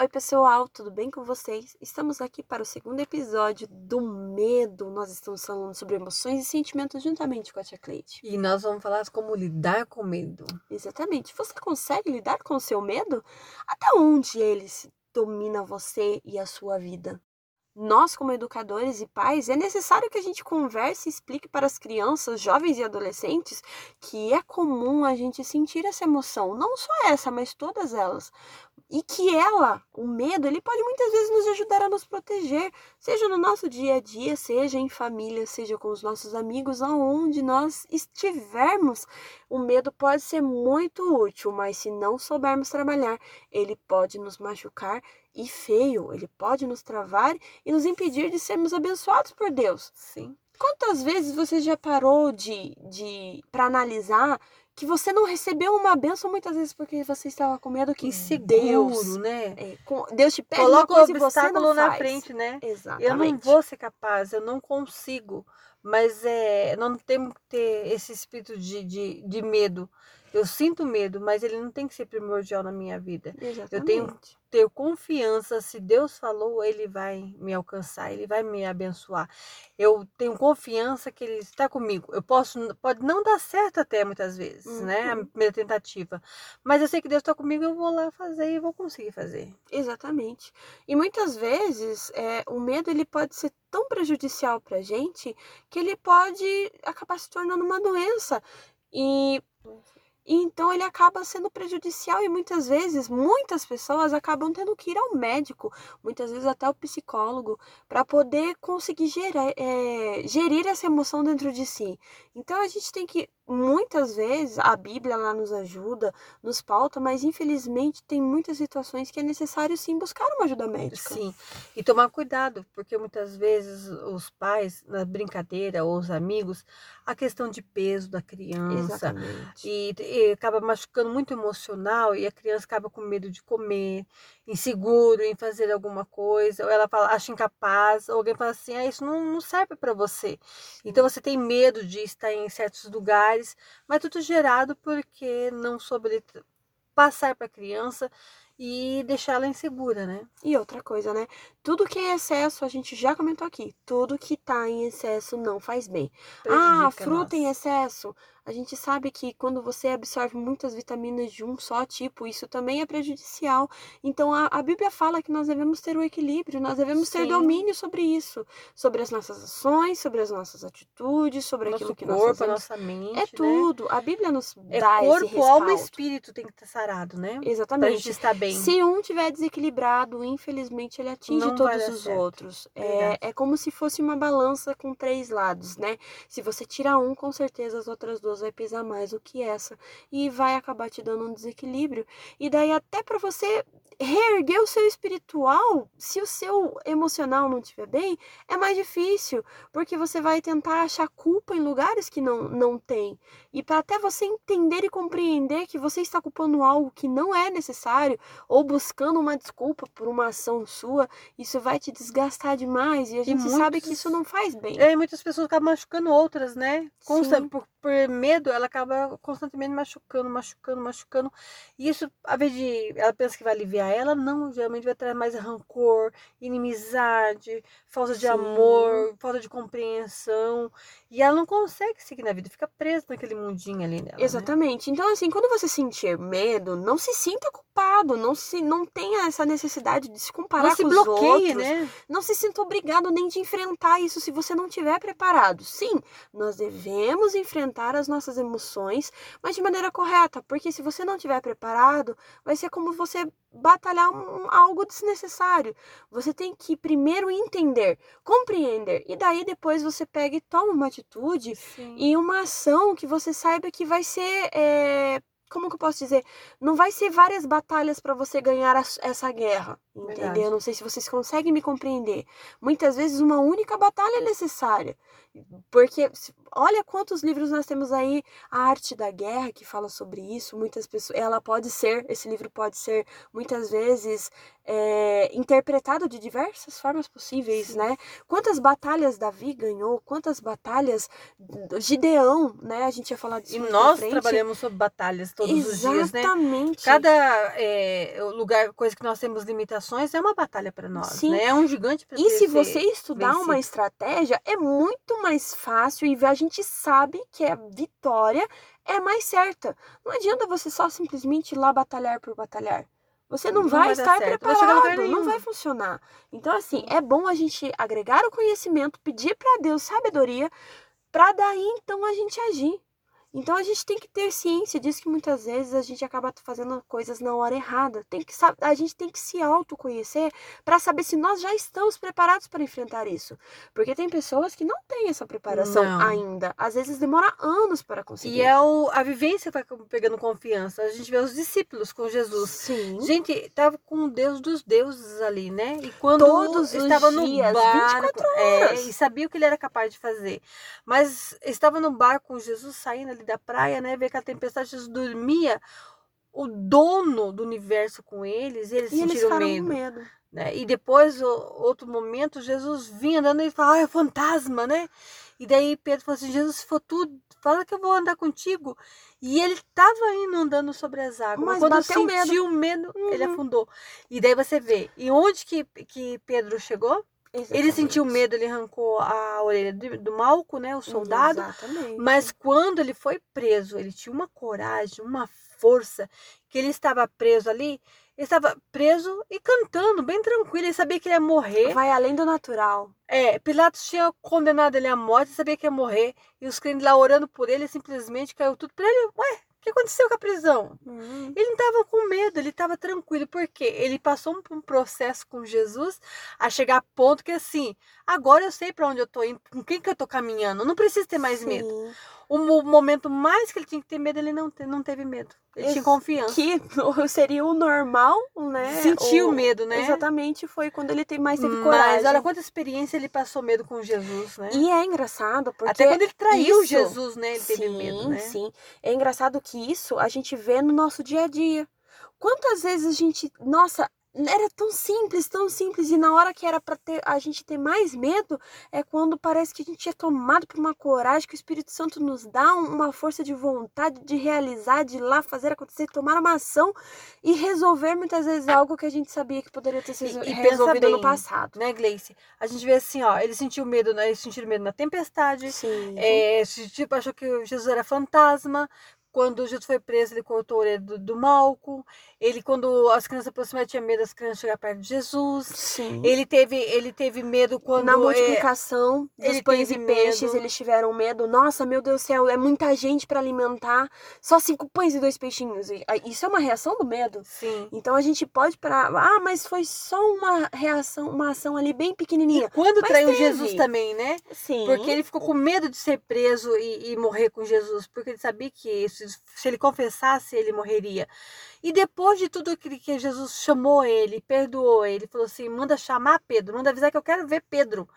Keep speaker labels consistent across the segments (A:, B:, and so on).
A: Oi, pessoal, tudo bem com vocês? Estamos aqui para o segundo episódio do medo. Nós estamos falando sobre emoções e sentimentos juntamente com a Tia Cleide.
B: E nós vamos falar como lidar com medo.
A: Exatamente. Você consegue lidar com o seu medo? Até onde ele domina você e a sua vida? Nós, como educadores e pais, é necessário que a gente converse e explique para as crianças, jovens e adolescentes que é comum a gente sentir essa emoção, não só essa, mas todas elas. E que ela, o medo, ele pode muitas vezes nos ajudar a nos proteger, seja no nosso dia a dia, seja em família, seja com os nossos amigos, aonde nós estivermos. O medo pode ser muito útil, mas se não soubermos trabalhar, ele pode nos machucar e feio, ele pode nos travar e nos impedir de sermos abençoados por Deus.
B: Sim.
A: Quantas vezes você já parou de, de para analisar que você não recebeu uma benção muitas vezes porque você estava com medo que
B: Inseguro,
A: Deus,
B: né?
A: é, com- Deus te pede uma
B: Coloca o
A: coisa e você
B: obstáculo na
A: faz.
B: frente, né?
A: Exatamente.
B: Eu não vou ser capaz, eu não consigo. Mas é, não temos que ter esse espírito de, de, de medo. Eu sinto medo, mas ele não tem que ser primordial na minha vida.
A: Exatamente.
B: Eu tenho ter confiança, se Deus falou, Ele vai me alcançar, Ele vai me abençoar. Eu tenho confiança que Ele está comigo. Eu posso, pode não dar certo até muitas vezes, né? A
A: Uhum.
B: primeira tentativa. Mas eu sei que Deus está comigo, eu vou lá fazer e vou conseguir fazer.
A: Exatamente. E muitas vezes é, o medo ele pode ser tão prejudicial para a gente que ele pode acabar se tornando uma doença. E, e então ele acaba sendo prejudicial e muitas vezes muitas pessoas acabam tendo que ir ao médico, muitas vezes até ao psicólogo, para poder conseguir gerar, é, gerir essa emoção dentro de si. Então a gente tem que muitas vezes a Bíblia lá nos ajuda, nos pauta, mas infelizmente tem muitas situações que é necessário sim buscar uma ajuda médica.
B: Sim. E tomar cuidado, porque muitas vezes os pais, na brincadeira, ou os amigos, a questão de peso da criança. E, e acaba machucando muito emocional e a criança acaba com medo de comer, inseguro em fazer alguma coisa, ou ela fala, acha incapaz, ou alguém fala assim, ah, isso não, não serve para você. Então você tem medo de estar em certos lugares, mas tudo gerado porque não soube passar para a criança e deixar ela insegura, né?
A: E outra coisa, né? Tudo que é excesso, a gente já comentou aqui, tudo que tá em excesso não faz bem. ah,
B: Prejudica
A: fruta em
B: nós.
A: excesso. A gente sabe que quando você absorve muitas vitaminas de um só tipo, isso também é prejudicial. Então a, a Bíblia fala que nós devemos ter o equilíbrio, nós devemos ter
B: Sim.
A: domínio sobre isso, sobre as nossas ações, sobre as nossas atitudes, sobre aquilo
B: Nosso
A: que nós
B: corpo, a
A: fazemos.
B: nossa mente,
A: É
B: né?
A: tudo. A Bíblia nos
B: É
A: dá esse
B: corpo, alma e espírito tem que estar sarado, né? Pra
A: Exatamente.
B: gente estar bem.
A: Se um tiver desequilibrado, infelizmente ele atinge
B: Não
A: todos os
B: certo.
A: outros. É,
B: Verdade.
A: é como se fosse uma balança com três lados, né? Se você tira um, com certeza as outras duas vai pesar mais do que essa e vai acabar te dando um desequilíbrio. E daí até para você reerguer o seu espiritual, se o seu emocional não estiver bem, é mais difícil, porque você vai tentar achar culpa em lugares que não não tem. E para até você entender e compreender que você está culpando algo que não é necessário ou buscando uma desculpa por uma ação sua, isso vai te desgastar demais e a gente sabe que
B: muitos-
A: isso não faz bem.
B: E aí muitas pessoas acabam machucando outras, né? Consta- por, por medo, ela acaba constantemente machucando, machucando, machucando. E isso, a vez de ela pensa que vai aliviar ela, não, geralmente vai trazer mais rancor, inimizade, falta de
A: Sim.
B: amor, falta de compreensão. E ela não consegue seguir na vida, fica presa naquele mundinho ali dela. né?
A: Exatamente. Então, assim, quando você sentir medo, não se sinta culpado, não se não tenha essa necessidade de se comparar
B: Não se
A: com os
B: bloqueie,
A: outros.
B: né?
A: Não se sinta obrigado nem de enfrentar isso se você não estiver preparado. Sim, nós devemos enfrentar as nossas emoções, mas de maneira correta, porque se você não estiver preparado, vai ser como você batalhar um, algo desnecessário. Você tem que primeiro entender, compreender, e daí depois você pega e toma uma atitude
B: Sim.
A: e uma ação que você saiba que vai ser. é, como que eu posso dizer? Não vai ser várias batalhas para você ganhar as- essa guerra. Entendeu?
B: Verdade.
A: Não sei se vocês conseguem me compreender. Muitas vezes uma única batalha é necessária. Porque olha quantos livros nós temos aí, a arte da guerra que fala sobre isso. Muitas pessoas, ela pode ser, esse livro pode ser muitas vezes é, interpretado de diversas formas possíveis,
B: Sim.
A: né? Quantas batalhas Davi ganhou? Quantas batalhas Gideão, né? A gente ia falar disso
B: E nós trabalhamos sobre batalhas todos os dias, né?
A: Exatamente.
B: Cada é, lugar, coisa que nós temos limitações, é uma batalha para nós,
A: Sim.
B: né? É um gigante
A: E se você estudar uma
B: vencido.
A: estratégia, é muito mais fácil e a gente sabe que a vitória é mais certa. Não adianta você só simplesmente ir lá batalhar por batalhar. Você não,
B: Não
A: vai,
B: vai
A: estar
B: certo, não vai
A: preparado, não vai funcionar. Então, assim, é bom a gente agregar o conhecimento, pedir para Deus sabedoria, para daí então a gente agir. Então a gente tem que ter ciência disso que muitas vezes a gente acaba fazendo coisas na hora errada. Tem que a gente tem que se autoconhecer para saber se nós já estamos preparados para enfrentar isso. Porque tem pessoas que não têm essa preparação
B: Não.
A: ainda. Às vezes demora anos para conseguir.
B: E é o, a vivência vai pegando confiança. A gente vê os discípulos com Jesus.
A: Sim.
B: Gente, tava com o Deus dos deuses ali, né? E quando
A: Todos os
B: estava no barco,
A: 24
B: é, e sabia o que ele era capaz de fazer. Mas estava no barco com Jesus saindo ali da praia, né? Vê aquela tempestade, Jesus dormia. O dono do universo com eles, e eles
A: E eles
B: sentiram
A: ficaram
B: medo.
A: medo.
B: né? E depois, outro momento, Jesus vinha andando e falava, ah, é fantasma, né? E daí Pedro falou assim, Jesus, se for tu, fala que eu vou andar contigo. E ele estava indo andando sobre as águas.
A: Mas
B: quando
A: medo.
B: sentiu medo, ele
A: Uhum.
B: afundou. E daí você vê, e onde que, que Pedro chegou? Ele
A: Exatamente.
B: sentiu medo, ele arrancou a orelha do, do Malco, né? O soldado.
A: Exatamente.
B: Mas quando ele foi preso, ele tinha uma coragem, uma força, que ele estava preso ali, ele estava preso e cantando, bem tranquilo, ele sabia que ele ia morrer.
A: vai além do natural.
B: É, Pilatos tinha condenado ele à morte, ele sabia que ia morrer, e os crentes lá orando por ele, simplesmente caiu tudo para ele. Ué, o que aconteceu com a prisão?
A: Hum.
B: Ele não estava com medo, ele estava tranquilo, porque ele passou por um processo com Jesus a chegar a ponto que assim, agora eu sei para onde eu tô indo, com quem que eu tô caminhando, não preciso ter mais medo.
A: Sim.
B: O mo- momento mais que ele tinha que ter medo, ele não, não teve medo. Ele
A: Esse-
B: tinha confiança.
A: Que seria o normal, né?
B: Sentiu
A: O-
B: medo, né?
A: Exatamente, foi quando ele tem mais teve
B: Mas
A: coragem.
B: olha quanta experiência ele passou medo com Jesus, né?
A: E é engraçado porque
B: Até quando ele traiu
A: isso-
B: Jesus, né? Ele teve
A: sim,
B: medo, né?
A: Sim, É engraçado que isso a gente vê no nosso dia a dia. Quantas vezes a gente, nossa, era tão simples, tão simples e na hora que era para ter a gente ter mais medo é quando parece que a gente é tomado por uma coragem que o Espírito Santo nos dá um- uma força de vontade de realizar, de ir lá fazer acontecer, tomar uma ação e resolver muitas vezes algo que a gente sabia que poderia ter sido
B: E- e
A: resolvido no
B: bem,
A: passado.
B: Né, Gleice? A gente vê assim, ó, ele sentiu medo, né? Eles sentiram medo na tempestade.
A: Sim.
B: É, se- tipo, achou que Jesus era fantasma. Quando Jesus foi preso, ele cortou a orelha do, do Malco. Ele, quando as crianças aproximaram, tinha medo das crianças chegar perto de Jesus.
A: Sim.
B: Ele teve, ele teve medo quando.
A: Na
B: é,
A: multiplicação dos
B: ele
A: pães e peixes,
B: medo.
A: eles tiveram medo. Nossa, meu Deus do céu, é muita gente para alimentar. Só cinco pães e dois peixinhos. E, ah, Isso é uma reação do medo.
B: Sim.
A: Então a gente pode parar. Ah, mas foi só uma reação, uma ação ali bem
B: E
A: pequenininha.
B: quando
A: Mas
B: traiu
A: teve.
B: Jesus também, né?
A: Sim.
B: Porque ele ficou com medo de ser preso e, e morrer com Jesus, porque ele sabia que se, se ele confessasse, ele morreria. E depois de tudo que, que Jesus chamou ele, perdoou ele, falou assim: manda chamar Pedro, manda avisar que eu quero ver Pedro.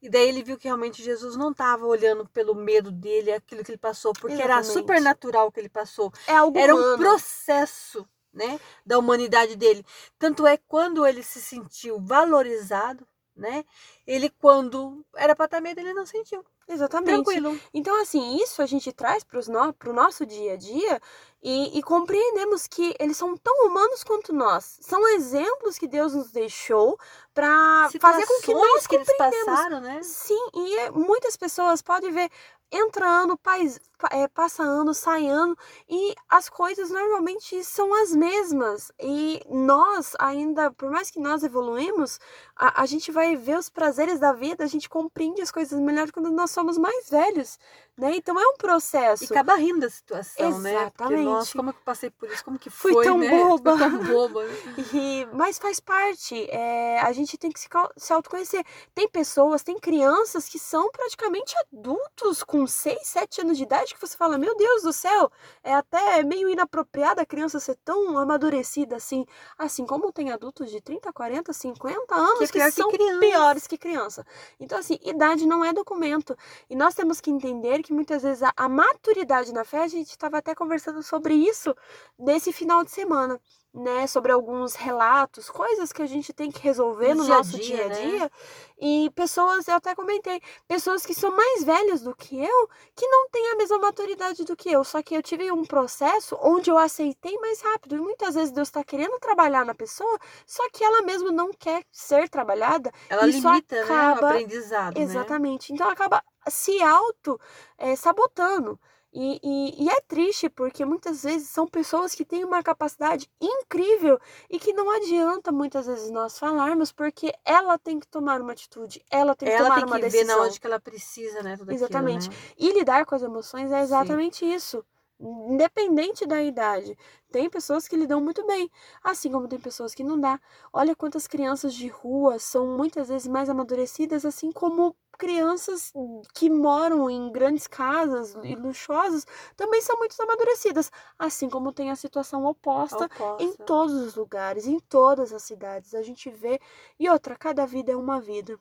B: E daí ele viu que realmente Jesus não estava olhando pelo medo dele, aquilo que ele passou, porque era
A: Exatamente.
B: supernatural o que ele passou.
A: é algo
B: Era um
A: humano.
B: processo, né, da humanidade dele. Tanto é quando ele se sentiu valorizado, né? Ele quando era para estar medo, ele não sentiu.
A: Exatamente.
B: Tranquilo.
A: Então, assim, isso a gente traz para o nosso dia a dia e, e compreendemos que eles são tão humanos quanto nós. São exemplos que Deus nos deixou para fazer com que nós
B: que eles passaram, né?
A: Sim, e é- muitas pessoas podem ver entra ano, pais- pa- é, passa ano, sai ano, e as coisas normalmente são as mesmas. E nós ainda, por mais que nós evoluímos, a, a gente vai ver os prazeres da vida, a gente compreende as coisas melhor quando nós somos mais velhos, né? Então é um processo.
B: E acaba rindo da situação, né? Porque,
A: Exatamente.
B: nossa, como é que eu passei por isso? Como que
A: Fui
B: foi,
A: tão
B: né?
A: boba.
B: Fui tão boba. né?
A: E- mas faz parte. é, a gente tem que se, se autoconhecer. Tem pessoas, tem crianças que são praticamente adultos com 6, 7 anos de idade que você fala, meu Deus do céu, é até meio inapropriado a criança ser tão amadurecida assim. Assim como tem adultos de 30, 40, 50 anos
B: Que é
A: que,
B: que
A: são
B: criança.
A: piores que criança. Então, assim, idade não é documento. E nós temos que entender que muitas vezes a, a maturidade na fé, a gente estava até conversando sobre isso nesse final de semana. Né, sobre alguns relatos, coisas que a gente tem que resolver no,
B: dia
A: nosso
B: dia,
A: dia a
B: né?
A: dia. E pessoas, eu até comentei, pessoas que são mais velhas do que eu, que não têm a mesma maturidade do que eu. Só que eu tive um processo onde eu aceitei mais rápido. E muitas vezes Deus está querendo trabalhar na pessoa, só que ela mesma não quer ser trabalhada.
B: Ela
A: Isso
B: limita, né, o
A: acaba-
B: aprendizado, né?
A: Exatamente. Então acaba se auto eh, sabotando. E, e, e é triste porque muitas vezes são pessoas que têm uma capacidade incrível e que não adianta muitas vezes nós falarmos porque ela tem que tomar uma atitude, ela tem que
B: Ela
A: tomar
B: tem
A: uma
B: que ver
A: decisão.
B: na onde que ela precisa, né? Tudo aquilo,
A: Exatamente.
B: né?
A: E lidar com as emoções é exatamente isso. Independente da idade. Tem pessoas que lidam muito bem, assim como tem pessoas que não dá. Olha quantas crianças de rua são muitas vezes mais amadurecidas, assim como crianças que moram em grandes casas e luxuosas também são muito amadurecidas, assim como tem a situação oposta em
B: Oposta.
A: todos os lugares, em todas as cidades. A gente vê. E outra, cada vida é uma vida.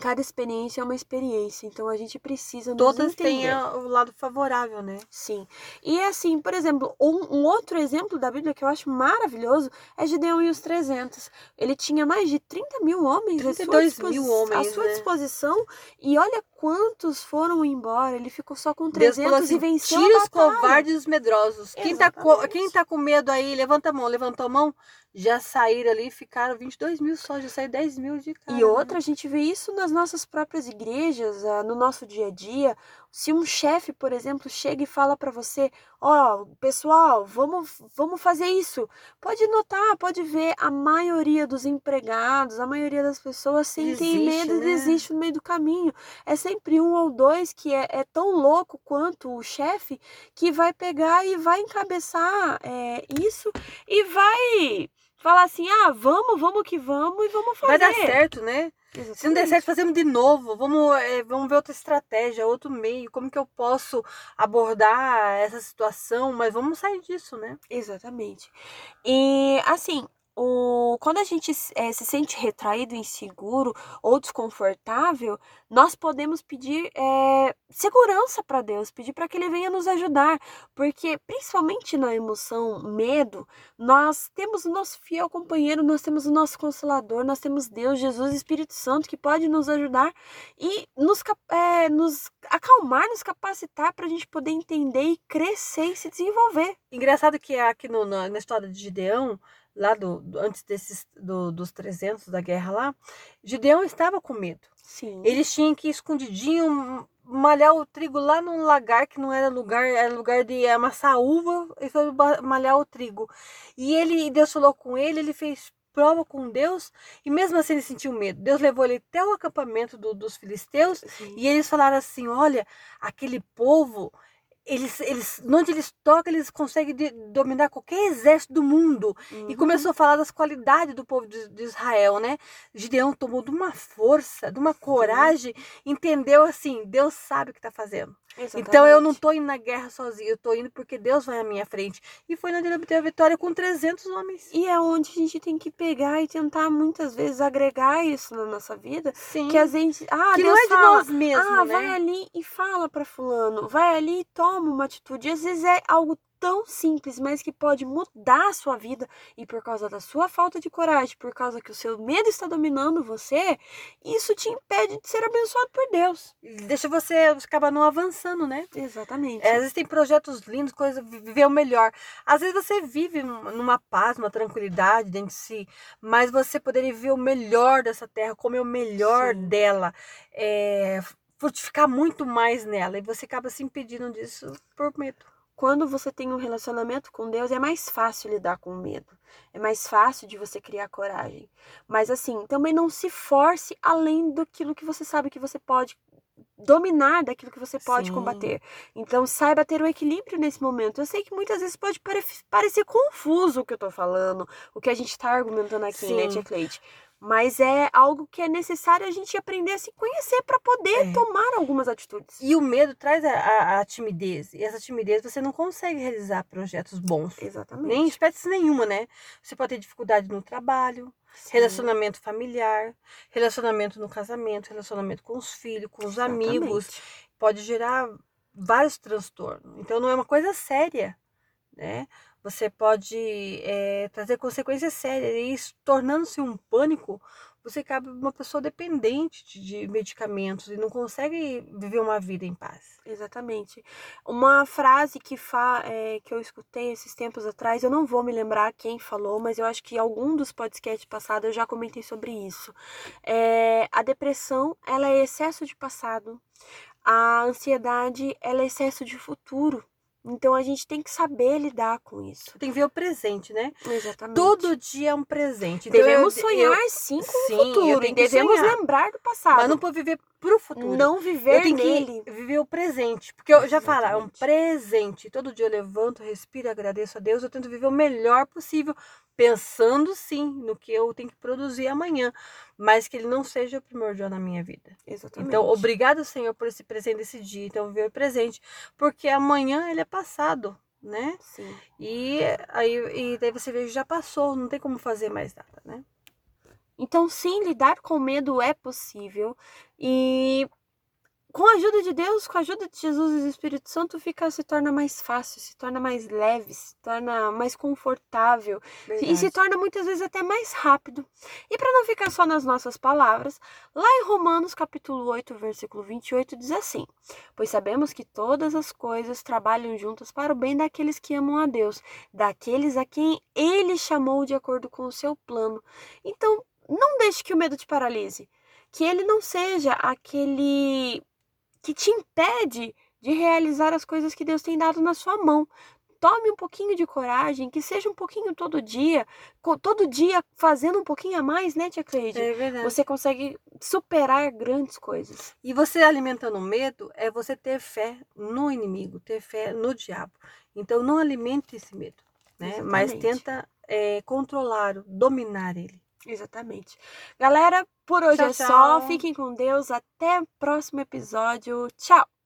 A: Cada experiência é uma experiência. Então a gente precisa nos
B: Todas têm o lado favorável, né?
A: Sim. E assim, por exemplo, um, um outro exemplo da Bíblia que eu acho maravilhoso é Gideão e os 300. Ele tinha mais de 30 mil homens à sua,
B: 32 mil
A: disposi-
B: homens,
A: à sua
B: né?
A: disposição. E olha quantos foram embora. Ele ficou só com
B: Deus
A: 300
B: falou assim,
A: e venceu
B: tira os covardes e os medrosos. Quem tá, quem tá com medo aí, levanta a mão. Levantou a mão, já saíram ali, ficaram 22 mil só, já saíram 10 mil de cara.
A: E outra, a gente vê isso nas nossas próprias igrejas, ah, no nosso dia a dia. Se um chefe, por exemplo, chega e fala para você: Ó, pessoal, vamos, vamos fazer isso. Pode notar, pode ver, a maioria dos empregados, a maioria das pessoas sentem medo e
B: né?
A: desiste no meio do caminho. É sempre um ou dois que é, é tão louco quanto o chefe que vai pegar e vai encabeçar é, isso e vai falar assim: ah, vamos, vamos que vamos e vamos fazer.
B: Vai dar certo, né? Se não der
A: Exatamente.
B: certo, fazemos de novo. Vamos, eh, vamos ver outra estratégia, outro meio. Como que eu posso abordar essa situação? Mas vamos sair disso, né?
A: Exatamente. E assim, o, quando a gente eh, se sente retraído, inseguro ou desconfortável, nós podemos pedir eh, segurança para Deus, pedir para que Ele venha nos ajudar, porque principalmente na emoção medo, nós temos o nosso fiel companheiro, nós temos o nosso consolador, nós temos Deus, Jesus, Espírito Santo que pode nos ajudar e nos, eh, nos acalmar, nos capacitar para a gente poder entender e crescer e se desenvolver.
B: Engraçado que aqui no, na, na história de Gideão, lá do, antes desses do- dos 300 da guerra lá, Gideão estava com medo.
A: Sim.
B: Eles tinham que ir escondidinho malhar o trigo lá num lagar que não era lugar, era lugar de amassar uva e foi malhar o trigo. E ele, e Deus falou com ele, ele fez prova com Deus e mesmo assim ele sentiu medo. Deus levou ele até o acampamento do- dos filisteus
A: Sim.
B: e eles falaram assim: olha, aquele povo, eles, eles, onde eles tocam, eles conseguem de- dominar qualquer exército do mundo. E
A: Uhum.
B: começou a falar das qualidades do povo de, de Israel, né? Gideão tomou de uma força, de uma coragem, entendeu assim: Deus sabe o que está fazendo. Então eu não
A: Exatamente.
B: tô indo na guerra sozinho, eu tô indo porque Deus vai à minha frente. E foi onde ele obteve a vitória com 300 homens.
A: E é onde a gente tem que pegar e tentar muitas vezes agregar isso na nossa vida.
B: Sim.
A: Que a gente. Ah,
B: Que
A: Deus
B: não é de
A: fala,
B: nós mesmos,
A: Ah,
B: né?
A: vai ali e fala pra fulano. Vai ali e toma uma atitude. Às vezes é algo tão simples, mas que pode mudar a sua vida. E por causa da sua falta de coragem, por causa que o seu medo está dominando você, isso te impede de ser abençoado por Deus.
B: Deixa você acabar não avançando, né?
A: Exatamente.
B: É, às vezes tem projetos lindos, coisa, viver o melhor. Às vezes você vive num- numa paz, numa tranquilidade dentro de si, mas você poderia ver o melhor dessa terra, comer o melhor
A: Sim.
B: dela, é, frutificar muito mais nela, e você acaba se impedindo disso por medo.
A: Quando você tem um relacionamento com Deus, é mais fácil lidar com o medo. É mais fácil de você criar coragem. Mas assim, também não se force além daquilo que você sabe que você pode dominar, daquilo que você pode
B: Sim.
A: combater. Então saiba ter o equilíbrio nesse momento. Eu sei que muitas vezes pode pare- parecer confuso o que eu tô falando, o que a gente tá argumentando aqui, né,
B: Sim.
A: Tia Cleide? Mas é algo que é necessário a gente aprender a se conhecer para poder
B: É.
A: tomar algumas atitudes.
B: E o medo traz a, a- a timidez, e essa timidez você não consegue realizar projetos bons.
A: Exatamente.
B: Nem espécie nenhuma, né? Você pode ter dificuldade no trabalho,
A: Sim.
B: relacionamento familiar, relacionamento no casamento, relacionamento com os filhos, com os amigos.
A: Exatamente.
B: Pode gerar vários transtornos. Então não é uma coisa séria, né? Você pode é, trazer consequências sérias. E isso, tornando-se um pânico, você acaba uma pessoa dependente de, de, medicamentos e não consegue viver uma vida em paz.
A: Exatamente. Uma frase que, fa, é, que eu escutei esses tempos atrás, eu não vou me lembrar quem falou, mas eu acho que algum dos podcasts passados eu já comentei sobre isso. É, a depressão, ela é excesso de passado. A ansiedade, ela é excesso de futuro. Então a gente tem que saber lidar com isso.
B: Tem que ver o presente, né?
A: Exatamente.
B: Todo dia é um presente. Então
A: devemos eu, sonhar eu, sim com sim, o futuro. E devemos sonhar. lembrar do passado.
B: Mas não pode viver pro futuro.
A: Não viver eu nele.
B: viver o presente. Porque eu já falo, é um presente. Todo dia eu levanto, respiro, agradeço a Deus. Eu tento viver o melhor possível pensando sim no que eu tenho que produzir amanhã, mas que ele não seja primordial na minha vida.
A: Exatamente.
B: Então, obrigado, Senhor, por esse presente desse dia. Então, viver o presente, porque amanhã ele é passado, né?
A: Sim.
B: E aí e daí você vê já passou, não tem como fazer mais nada, né?
A: Então, sim, lidar com medo é possível e com a ajuda de Deus, com a ajuda de Jesus e do Espírito Santo, fica se torna mais fácil, se torna mais leve, se torna mais confortável Verdade. e se torna muitas vezes até mais rápido. E para não ficar só nas nossas palavras, lá em Romanos capítulo 8, versículo 28 diz assim: "Pois sabemos que todas as coisas trabalham juntas para o bem daqueles que amam a Deus, daqueles a quem ele chamou de acordo com o seu plano". Então, não deixe que o medo te paralise que ele não seja aquele que te impede de realizar as coisas que Deus tem dado na sua mão. Tome um pouquinho de coragem, que seja um pouquinho todo dia, todo dia fazendo um pouquinho a mais, né, Tia Cleide?
B: É verdade.
A: Você consegue superar grandes coisas.
B: E você alimentando medo é você ter fé no inimigo, ter fé no diabo. Então não alimente esse medo, né? Exatamente. Mas tenta é, controlar, dominar ele.
A: Exatamente. Galera, por hoje tchau, é tchau. só. Fiquem com Deus. Até o próximo episódio. Tchau!